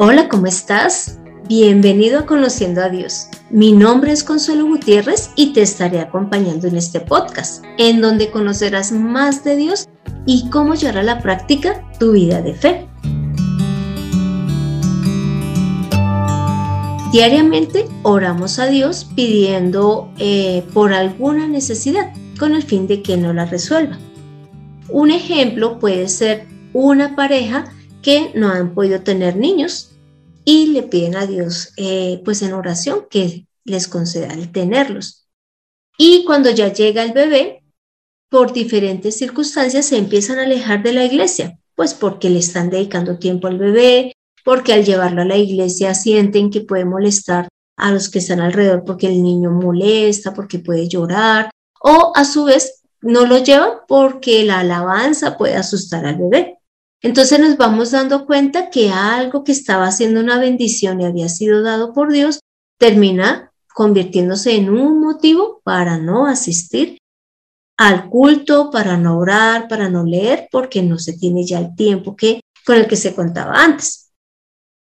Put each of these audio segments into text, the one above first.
Hola, ¿cómo estás? Bienvenido a Conociendo a Dios. Mi nombre es Consuelo Gutiérrez y te estaré acompañando en este podcast, en donde conocerás más de Dios y cómo llevar a la práctica tu vida de fe. Diariamente oramos a Dios pidiendo eh, por alguna necesidad con el fin de que no la resuelva. Un ejemplo puede ser una pareja que no han podido tener niños y le piden a Dios, eh, pues en oración, que les conceda el tenerlos. Y cuando ya llega el bebé, por diferentes circunstancias se empiezan a alejar de la iglesia, pues porque le están dedicando tiempo al bebé, porque al llevarlo a la iglesia sienten que puede molestar a los que están alrededor porque el niño molesta, porque puede llorar, o a su vez no lo llevan porque la alabanza puede asustar al bebé. Entonces nos vamos dando cuenta que algo que estaba siendo una bendición y había sido dado por Dios termina convirtiéndose en un motivo para no asistir al culto, para no orar, para no leer, porque no se tiene ya el tiempo que, con el que se contaba antes.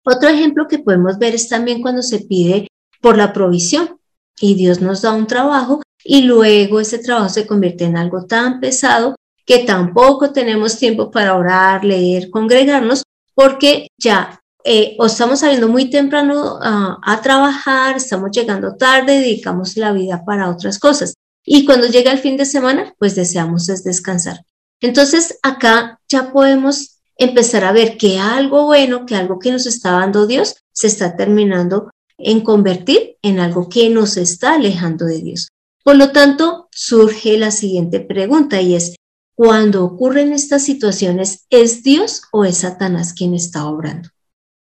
Otro ejemplo que podemos ver es también cuando se pide por la provisión y Dios nos da un trabajo y luego ese trabajo se convierte en algo tan pesado que tampoco tenemos tiempo para orar, leer, congregarnos, porque ya eh, o estamos saliendo muy temprano a trabajar, estamos llegando tarde, dedicamos la vida para otras cosas. Y cuando llega el fin de semana, pues deseamos es descansar. Entonces acá ya podemos empezar a ver que algo bueno, que algo que nos está dando Dios, se está terminando en convertir en algo que nos está alejando de Dios. Por lo tanto, surge la siguiente pregunta y es, cuando ocurren estas situaciones, ¿es Dios o es Satanás quien está obrando?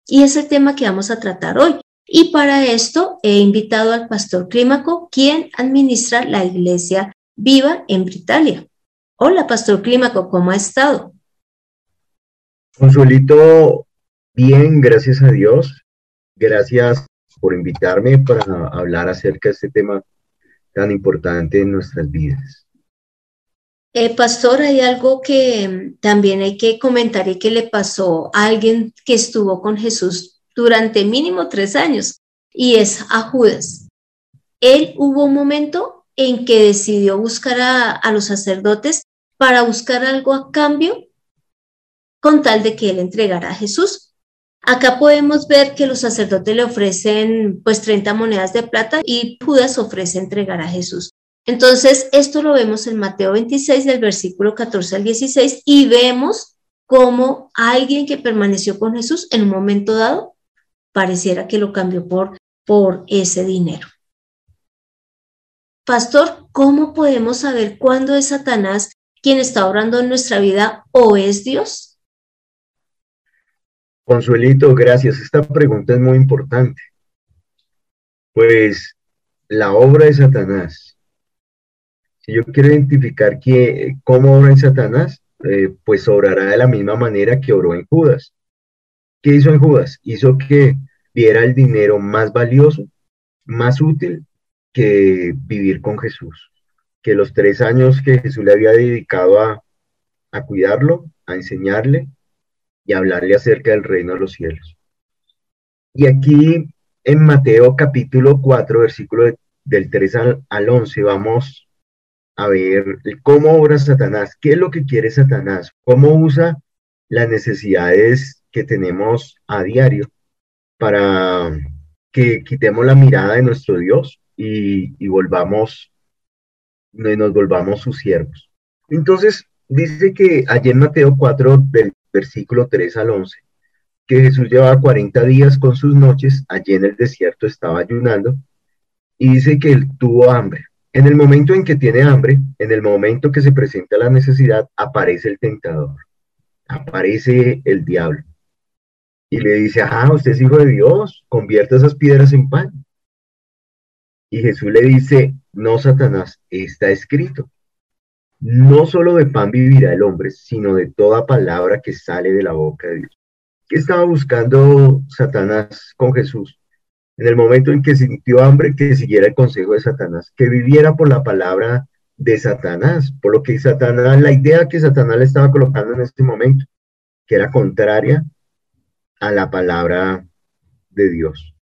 Y es el tema que vamos a tratar hoy. Y para esto he invitado al pastor Clímaco, quien administra la iglesia viva en Britalia. Hola, pastor Clímaco, ¿cómo ha estado? Consuelito, bien, gracias a Dios. Gracias por invitarme para hablar acerca de este tema tan importante en nuestras vidas. Eh, pastor, hay algo que también hay que comentar y que le pasó a alguien que estuvo con Jesús durante mínimo tres años y es a Judas. Él hubo un momento en que decidió buscar a, a los sacerdotes para buscar algo a cambio con tal de que él entregara a Jesús. Acá podemos ver que los sacerdotes le ofrecen pues 30 monedas de plata y Judas ofrece entregar a Jesús. Entonces, esto lo vemos en Mateo 26 del versículo 14 al 16 y vemos cómo alguien que permaneció con Jesús en un momento dado pareciera que lo cambió por, por ese dinero. Pastor, ¿cómo podemos saber cuándo es Satanás quien está obrando en nuestra vida o es Dios? Consuelito, gracias. Esta pregunta es muy importante. Pues la obra de Satanás yo quiero identificar que, cómo obra en Satanás, eh, pues obrará de la misma manera que obró en Judas. ¿Qué hizo en Judas? Hizo que viera el dinero más valioso, más útil que vivir con Jesús. Que los tres años que Jesús le había dedicado a, a cuidarlo, a enseñarle y a hablarle acerca del reino de los cielos. Y aquí en Mateo capítulo 4, versículo del 3 al, al 11, vamos a ver cómo obra Satanás, qué es lo que quiere Satanás, cómo usa las necesidades que tenemos a diario para que quitemos la mirada de nuestro Dios y, volvamos, nos volvamos sus siervos. Entonces, dice que allí en Mateo 4, del versículo 3 al 11, que Jesús llevaba 40 días con sus noches, allí en el desierto estaba ayunando, y dice que él tuvo hambre. En el momento en que tiene hambre, en el momento que se presenta la necesidad, aparece el tentador, aparece el diablo. Y le dice, ah, usted es hijo de Dios, convierta esas piedras en pan. Y Jesús le dice, no, Satanás, está escrito. No solo de pan vivirá el hombre, sino de toda palabra que sale de la boca de Dios. ¿Qué estaba buscando Satanás con Jesús? En el momento en que sintió hambre, que siguiera el consejo de Satanás, que viviera por la palabra de Satanás, por lo que Satanás, la idea que Satanás le estaba colocando en este momento, que era contraria a la palabra de Dios,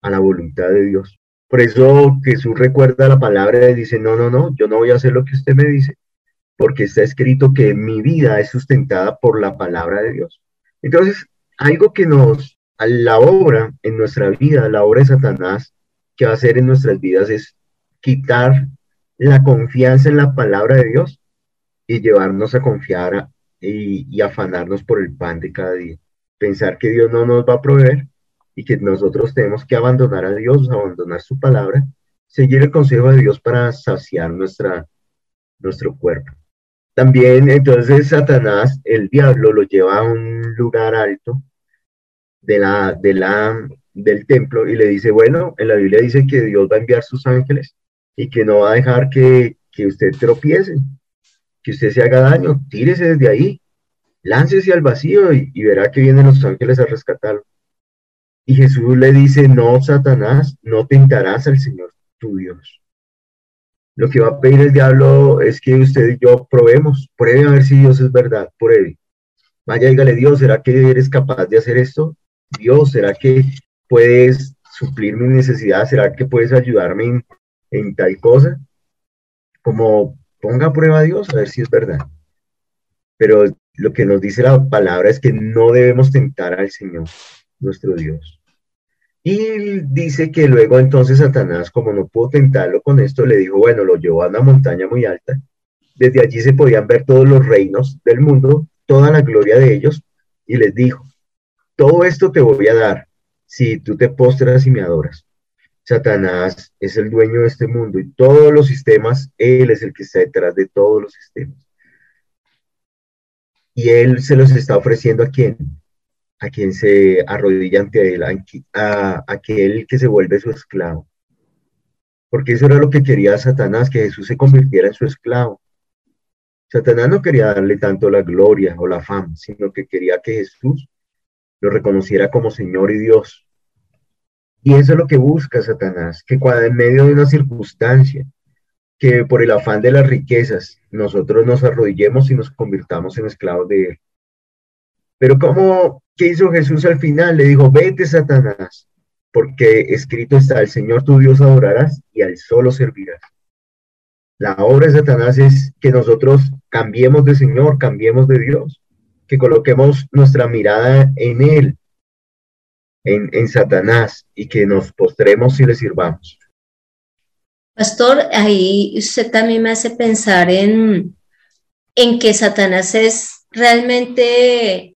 a la voluntad de Dios. Por eso Jesús recuerda la palabra y dice, no, no, no, yo no voy a hacer lo que usted me dice, porque está escrito que mi vida es sustentada por la palabra de Dios. Entonces, algo que nos, a la obra en nuestra vida, la obra de Satanás, que va a hacer en nuestras vidas es quitar la confianza en la palabra de Dios y llevarnos a confiar y, y afanarnos por el pan de cada día. Pensar que Dios no nos va a proveer y que nosotros tenemos que abandonar a Dios, abandonar su palabra, seguir el consejo de Dios para saciar nuestra, nuestro cuerpo. También entonces Satanás, el diablo, lo lleva a un lugar alto de la, de la, del templo y le dice, bueno, en la Biblia dice que Dios va a enviar sus ángeles y que no va a dejar que, que usted tropiece, que usted se haga daño, tírese desde ahí, láncese al vacío y, verá que vienen los ángeles a rescatarlo. Y Jesús le dice, no, Satanás, no tentarás al Señor tu Dios. Lo que va a pedir el diablo es que usted y yo probemos, pruebe a ver si Dios es verdad, pruebe. Vaya, dígale, Dios, ¿será que eres capaz de hacer esto? Dios, ¿será que puedes suplir mi necesidad? ¿Será que puedes ayudarme en, en tal cosa? Como ponga a prueba a Dios a ver si es verdad. Pero lo que nos dice la palabra es que no debemos tentar al Señor, nuestro Dios. Y dice que luego entonces Satanás, como no pudo tentarlo con esto, le dijo, bueno, lo llevó a una montaña muy alta. Desde allí se podían ver todos los reinos del mundo, toda la gloria de ellos, y les dijo, todo esto te voy a dar si tú te postras y me adoras. Satanás es el dueño de este mundo y todos los sistemas, él es el que está detrás de todos los sistemas. Y él se los está ofreciendo a quién? a quien se arrodilla ante él, a, aquel que se vuelve su esclavo. Porque eso era lo que quería Satanás, que Jesús se convirtiera en su esclavo. Satanás no quería darle tanto la gloria o la fama, sino que quería que Jesús lo reconociera como Señor y Dios. Y eso es lo que busca Satanás, que cuando en medio de una circunstancia, que por el afán de las riquezas, nosotros nos arrodillemos y nos convirtamos en esclavos de él. Pero ¿cómo, qué hizo Jesús al final? Le dijo, vete Satanás, porque escrito está, el Señor tu Dios adorarás y al solo servirás. La obra de Satanás es que nosotros cambiemos de Señor, cambiemos de Dios, que coloquemos nuestra mirada en Él, en, en Satanás, y que nos postremos y le sirvamos. Pastor, ahí usted también me hace pensar en, en que Satanás es realmente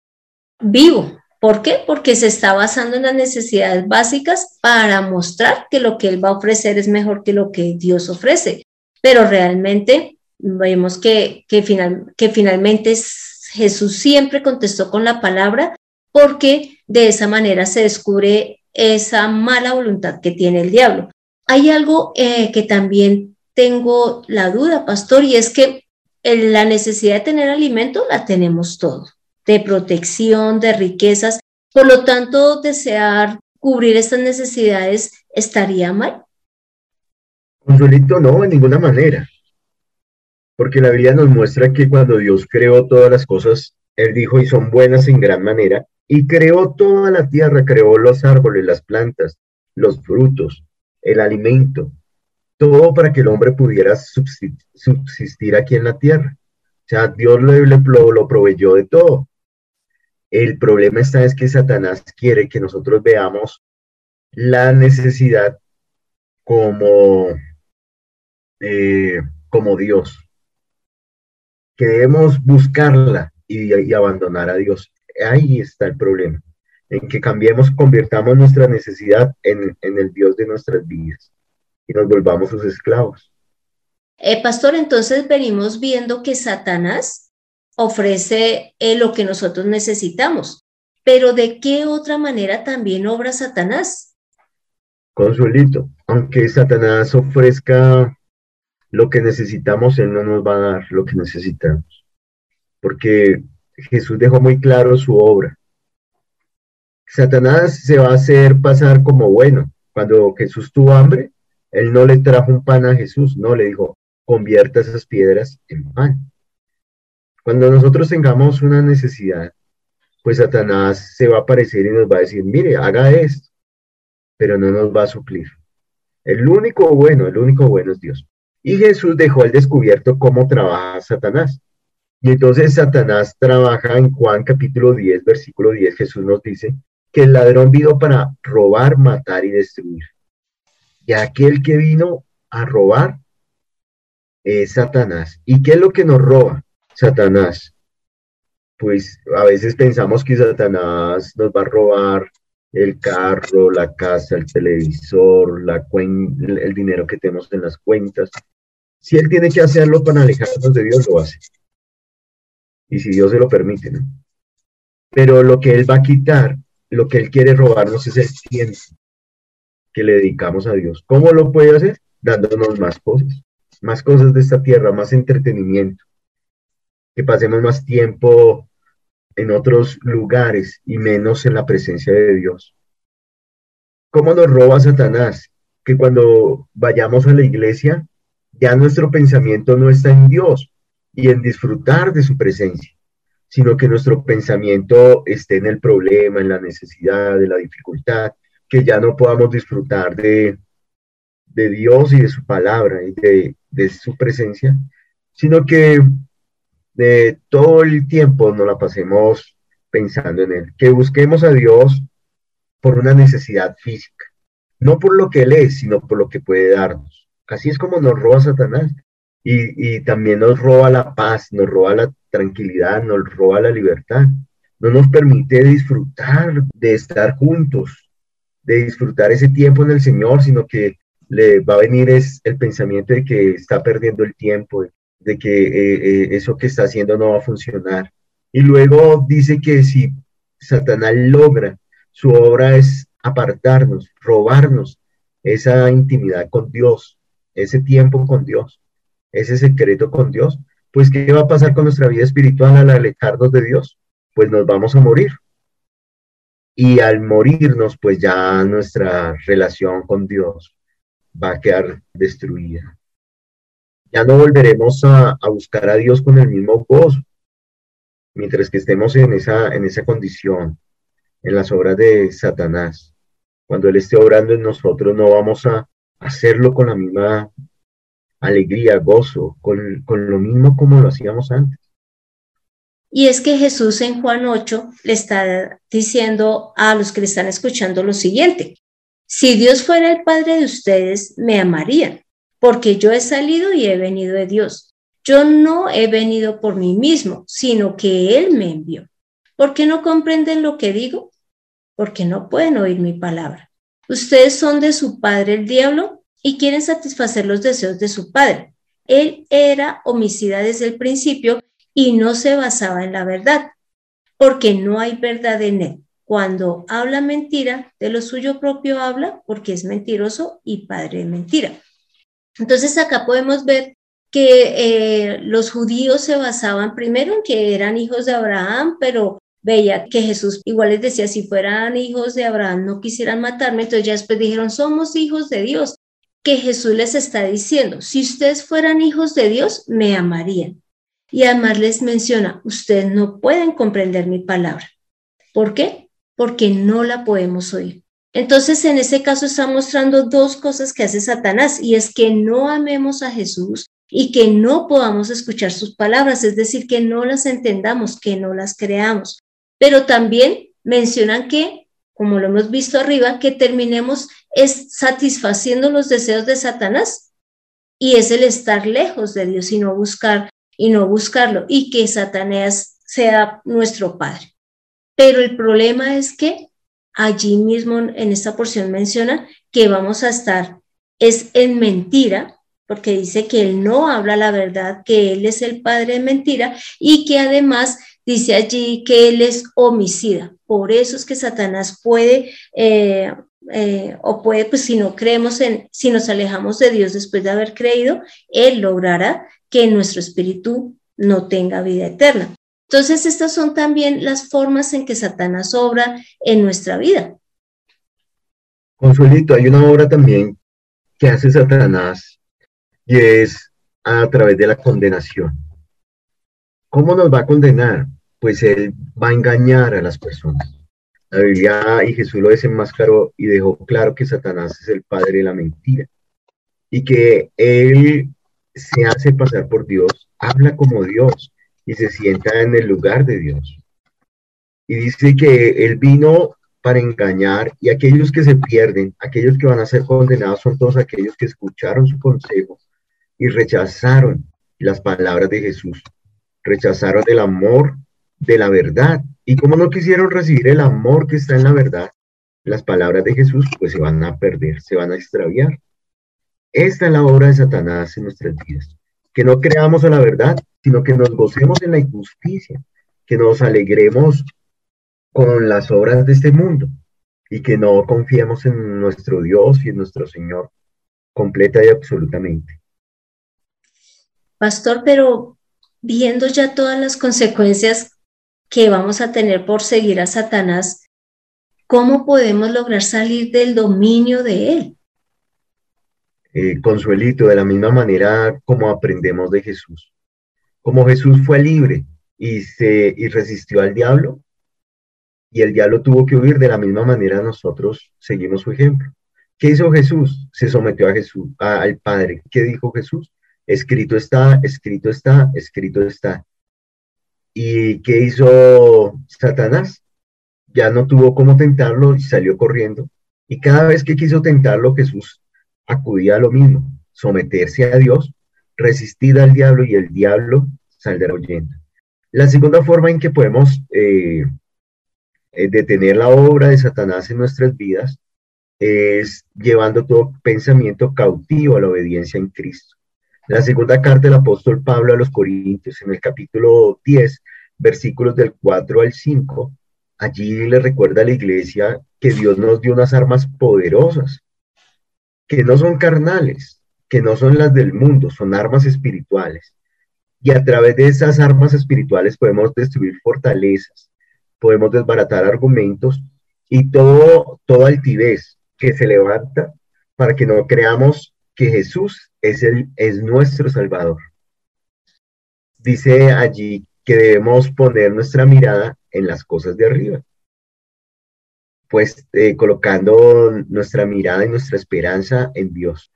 vivo. ¿Por qué? Porque se está basando en las necesidades básicas para mostrar que lo que él va a ofrecer es mejor que lo que Dios ofrece. Pero realmente vemos que, que, final, que finalmente Jesús siempre contestó con la palabra porque de esa manera se descubre esa mala voluntad que tiene el diablo. Hay algo eh, que también tengo la duda, pastor, y es que la necesidad de tener alimento la tenemos todo de protección, de riquezas. Por lo tanto, desear cubrir estas necesidades estaría mal. Consuelito, no, en ninguna manera. Porque la Biblia nos muestra que cuando Dios creó todas las cosas, Él dijo, y son buenas en gran manera, y creó toda la tierra, creó los árboles, las plantas, los frutos, el alimento, todo para que el hombre pudiera subsistir aquí en la tierra. O sea, Dios le, lo proveyó de todo. El problema está es que Satanás quiere que nosotros veamos la necesidad como, eh, como Dios, que debemos buscarla y, abandonar a Dios. Ahí está el problema, en que cambiemos, convirtamos nuestra necesidad en, el Dios de nuestras vidas y nos volvamos sus esclavos. Eh, pastor, entonces venimos viendo que Satanás ofrece eh, lo que nosotros necesitamos. Pero ¿de qué otra manera también obra Satanás? Consuelito, aunque Satanás ofrezca lo que necesitamos, Él no nos va a dar lo que necesitamos. Porque Jesús dejó muy claro su obra. Satanás se va a hacer pasar como bueno. Cuando Jesús tuvo hambre, Él no le trajo un pan a Jesús, no le dijo, convierta esas piedras en pan. Cuando nosotros tengamos una necesidad, pues Satanás se va a aparecer y nos va a decir, mire, haga esto. pero no nos va a suplir. El único bueno, el único bueno es Dios. Y Jesús dejó al descubierto cómo trabaja Satanás. Y entonces Satanás trabaja en Juan capítulo 10, versículo 10, Jesús nos dice que el ladrón vino para robar, matar y destruir. Y aquel que vino a robar es Satanás. ¿Y qué es lo que nos roba Satanás? Pues a veces pensamos que Satanás nos va a robar el carro, la casa, el televisor, la el dinero que tenemos en las cuentas. Si él tiene que hacerlo para alejarnos de Dios, lo hace. Y si Dios se lo permite, ¿no? Pero lo que él va a quitar, lo que él quiere robarnos es el tiempo que le dedicamos a Dios. ¿Cómo lo puede hacer? Dándonos más cosas, más cosas de esta tierra, más entretenimiento, que pasemos más tiempo en otros lugares y menos en la presencia de Dios. ¿Cómo nos roba Satanás? Que cuando vayamos a la iglesia, ya nuestro pensamiento no está en Dios y en disfrutar de su presencia, sino que nuestro pensamiento esté en el problema, en la necesidad, de la dificultad, que ya no podamos disfrutar de, de Dios y de su palabra y de, de su presencia, sino que de todo el tiempo nos la pasemos pensando en Él, que busquemos a Dios por una necesidad física, no por lo que Él es, sino por lo que puede darnos. Así es como nos roba Satanás. Y, y también nos roba la paz, nos roba la tranquilidad, nos roba la libertad, no nos permite disfrutar de estar juntos, de disfrutar ese tiempo en el Señor, sino que le va a venir es el pensamiento de que está perdiendo el tiempo, de que eh, eh, eso que está haciendo no va a funcionar. Y luego dice que si Satanás logra, su obra es apartarnos, robarnos esa intimidad con Dios, ese tiempo con Dios, ese secreto con Dios, pues ¿qué va a pasar con nuestra vida espiritual al alejarnos de Dios? Pues nos vamos a morir. Y al morirnos, pues ya nuestra relación con Dios va a quedar destruida ya no volveremos a, buscar a Dios con el mismo gozo, mientras que estemos en esa, en esa condición, en las obras de Satanás. Cuando Él esté obrando en nosotros, no vamos a hacerlo con la misma alegría, gozo, con, con lo mismo como lo hacíamos antes. Y es que Jesús en Juan 8 le está diciendo a los que le están escuchando lo siguiente, si Dios fuera el Padre de ustedes, me amarían, porque yo he salido y he venido de Dios. Yo no he venido por mí mismo, sino que Él me envió. ¿Por qué no comprenden lo que digo? Porque no pueden oír mi palabra. Ustedes son de su padre el diablo y quieren satisfacer los deseos de su padre. Él era homicida desde el principio y no se basaba en la verdad, porque no hay verdad en él. Cuando habla mentira, de lo suyo propio habla porque es mentiroso y padre de mentira. Entonces acá podemos ver que eh, los judíos se basaban primero en que eran hijos de Abraham, pero veía que Jesús igual les decía, si fueran hijos de Abraham no quisieran matarme, entonces ya después dijeron, somos hijos de Dios, que Jesús les está diciendo, si ustedes fueran hijos de Dios, me amarían. Y además les menciona, ustedes no pueden comprender mi palabra. ¿Por qué? Porque no la podemos oír. Entonces, en ese caso está mostrando dos cosas que hace Satanás y es que no amemos a Jesús y que no podamos escuchar sus palabras, es decir, que no las entendamos, que no las creamos. Pero también mencionan que, como lo hemos visto arriba, que terminemos es satisfaciendo los deseos de Satanás y es el estar lejos de Dios y no buscar y no buscarlo y que Satanás sea nuestro padre. Pero el problema es que allí mismo en esta porción menciona que vamos a estar, es en mentira, porque dice que él no habla la verdad, que él es el padre de mentira y que además dice allí que él es homicida. Por eso es que Satanás puede, eh, eh, o puede, pues si no creemos en, si nos alejamos de Dios después de haber creído, él logrará que nuestro espíritu no tenga vida eterna. Entonces, estas son también las formas en que Satanás obra en nuestra vida. Consuelito, hay una obra también que hace Satanás y es a través de la condenación. ¿Cómo nos va a condenar? Pues él va a engañar a las personas. La y Jesús lo desenmascaró y dejó claro que Satanás es el padre de la mentira y que él se hace pasar por Dios, habla como Dios y se sienta en el lugar de Dios. Y dice que él vino para engañar y aquellos que se pierden, aquellos que van a ser condenados son todos aquellos que escucharon su consejo y rechazaron las palabras de Jesús, rechazaron el amor de la verdad. Y como no quisieron recibir el amor que está en la verdad, las palabras de Jesús pues se van a perder, se van a extraviar. Esta es la obra de Satanás en nuestras vidas, que no creamos a la verdad, sino que nos gocemos en la injusticia, que nos alegremos con las obras de este mundo. Y que no confiemos en nuestro Dios y en nuestro Señor completa y absolutamente. Pastor, pero viendo ya todas las consecuencias que vamos a tener por seguir a Satanás, ¿cómo podemos lograr salir del dominio de él? Eh, consuelito, de la misma manera como aprendemos de Jesús. Como Jesús fue libre y, se, y resistió al diablo, y el diablo tuvo que huir de la misma manera nosotros seguimos su ejemplo. ¿Qué hizo Jesús? Se sometió a Jesús, al Padre. ¿Qué dijo Jesús? Escrito está, escrito está, escrito está. ¿Y qué hizo Satanás? Ya no tuvo cómo tentarlo y salió corriendo. Y cada vez que quiso tentarlo, Jesús acudía a lo mismo, someterse a Dios, resistir al diablo y el diablo saldrá huyendo. La segunda forma en que podemos eh, eh, detener la obra de Satanás en nuestras vidas es llevando todo pensamiento cautivo a la obediencia en Cristo. La segunda carta del apóstol Pablo a los Corintios, en el capítulo 10, versículos del 4 al 5, allí le recuerda a la iglesia que Dios nos dio unas armas poderosas, que no son carnales, que no son las del mundo, son armas espirituales. Y a través de esas armas espirituales podemos destruir fortalezas, podemos desbaratar argumentos y todo, toda altivez que se levanta para que no creamos que Jesús es, el, es nuestro Salvador. Dice allí que debemos poner nuestra mirada en las cosas de arriba, pues eh, colocando nuestra mirada y nuestra esperanza en Dios.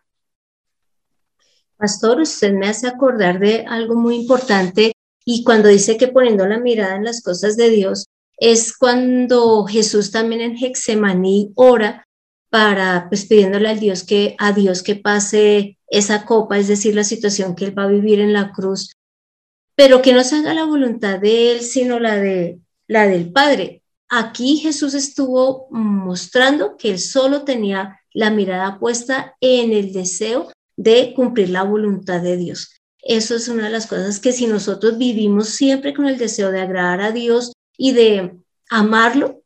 Pastor, usted me hace acordar de algo muy importante y cuando dice que poniendo la mirada en las cosas de Dios, es cuando Jesús también en Hexemaní ora para, pues pidiéndole al Dios que, a Dios que pase esa copa, es decir, la situación que él va a vivir en la cruz, pero que no se haga la voluntad de él, sino la, de, la del Padre. Aquí Jesús estuvo mostrando que él solo tenía la mirada puesta en el deseo de cumplir la voluntad de Dios. Eso es una de las cosas que si nosotros vivimos siempre con el deseo de agradar a Dios, y de amarlo,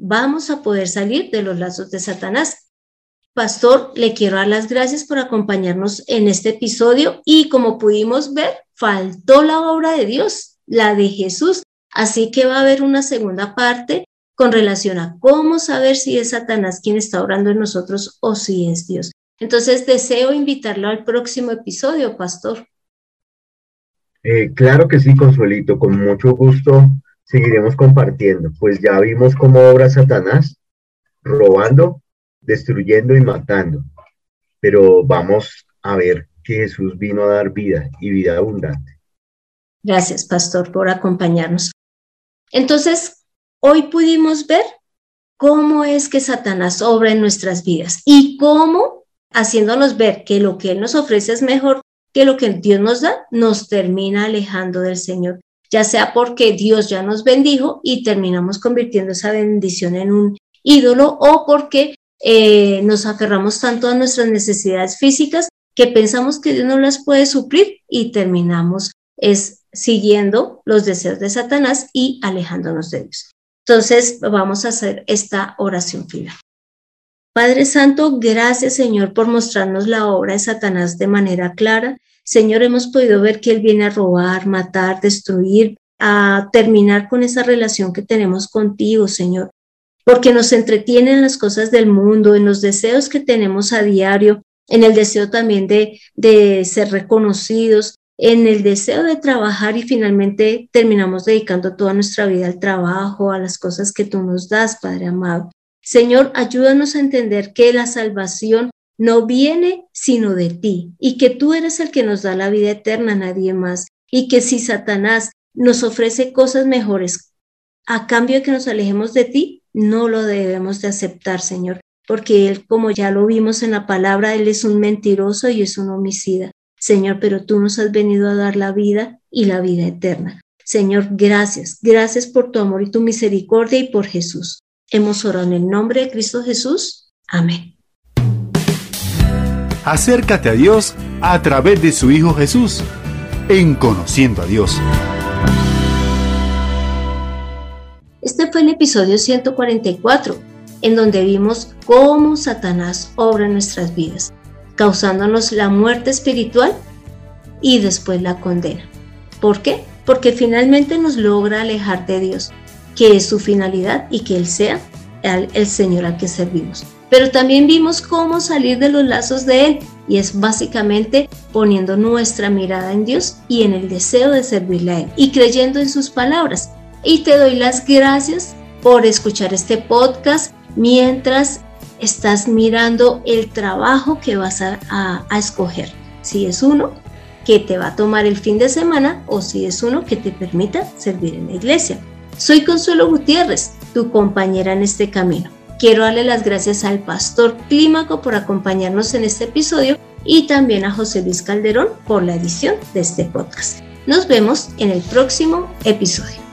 vamos a poder salir de los lazos de Satanás. Pastor, le quiero dar las gracias por acompañarnos en este episodio y como pudimos ver, faltó la obra de Dios, la de Jesús. Así que va a haber una segunda parte con relación a cómo saber si es Satanás quien está orando en nosotros o si es Dios. Entonces deseo invitarlo al próximo episodio, pastor. Eh, claro que sí, Consuelito, con mucho gusto seguiremos compartiendo, pues ya vimos cómo obra Satanás, robando, destruyendo y matando. Pero vamos a ver que Jesús vino a dar vida y vida abundante. Gracias, pastor, por acompañarnos. Entonces, hoy pudimos ver cómo es que Satanás obra en nuestras vidas y cómo, haciéndonos ver que lo que Él nos ofrece es mejor que lo que Dios nos da, nos termina alejando del Señor ya sea porque Dios ya nos bendijo y terminamos convirtiendo esa bendición en un ídolo o porque eh, nos aferramos tanto a nuestras necesidades físicas que pensamos que Dios no las puede suplir y terminamos es siguiendo los deseos de Satanás y alejándonos de Dios. Entonces vamos a hacer esta oración final. Padre Santo, gracias Señor por mostrarnos la obra de Satanás de manera clara Señor, hemos podido ver que Él viene a robar, matar, destruir, a terminar con esa relación que tenemos contigo, Señor, porque nos entretiene en las cosas del mundo, en los deseos que tenemos a diario, en el deseo también de, de ser reconocidos, en el deseo de trabajar y finalmente terminamos dedicando toda nuestra vida al trabajo, a las cosas que tú nos das, Padre amado. Señor, ayúdanos a entender que la salvación no viene sino de ti y que tú eres el que nos da la vida eterna, nadie más. Y que si Satanás nos ofrece cosas mejores a cambio de que nos alejemos de ti, no lo debemos de aceptar, Señor, porque Él, como ya lo vimos en la palabra, Él es un mentiroso y es un homicida. Señor, pero tú nos has venido a dar la vida y la vida eterna. Señor, gracias, gracias por tu amor y tu misericordia y por Jesús. Hemos orado en el nombre de Cristo Jesús. Amén. Acércate a Dios a través de su Hijo Jesús, en Conociendo a Dios. Este fue el episodio 144, en donde vimos cómo Satanás obra en nuestras vidas causándonos la muerte espiritual y después la condena. ¿Por qué? Porque finalmente nos logra alejar de Dios, que es su finalidad y que Él sea el, Señor al que servimos. Pero también vimos cómo salir de los lazos de Él y es básicamente poniendo nuestra mirada en Dios y en el deseo de servirle a Él y creyendo en sus palabras. Y te doy las gracias por escuchar este podcast mientras estás mirando el trabajo que vas a, escoger. Si es uno que te va a tomar el fin de semana o si es uno que te permita servir en la iglesia. Soy Consuelo Gutiérrez, tu compañera en este camino. Quiero darle las gracias al pastor Clímaco por acompañarnos en este episodio y también a José Luis Calderón por la edición de este podcast. Nos vemos en el próximo episodio.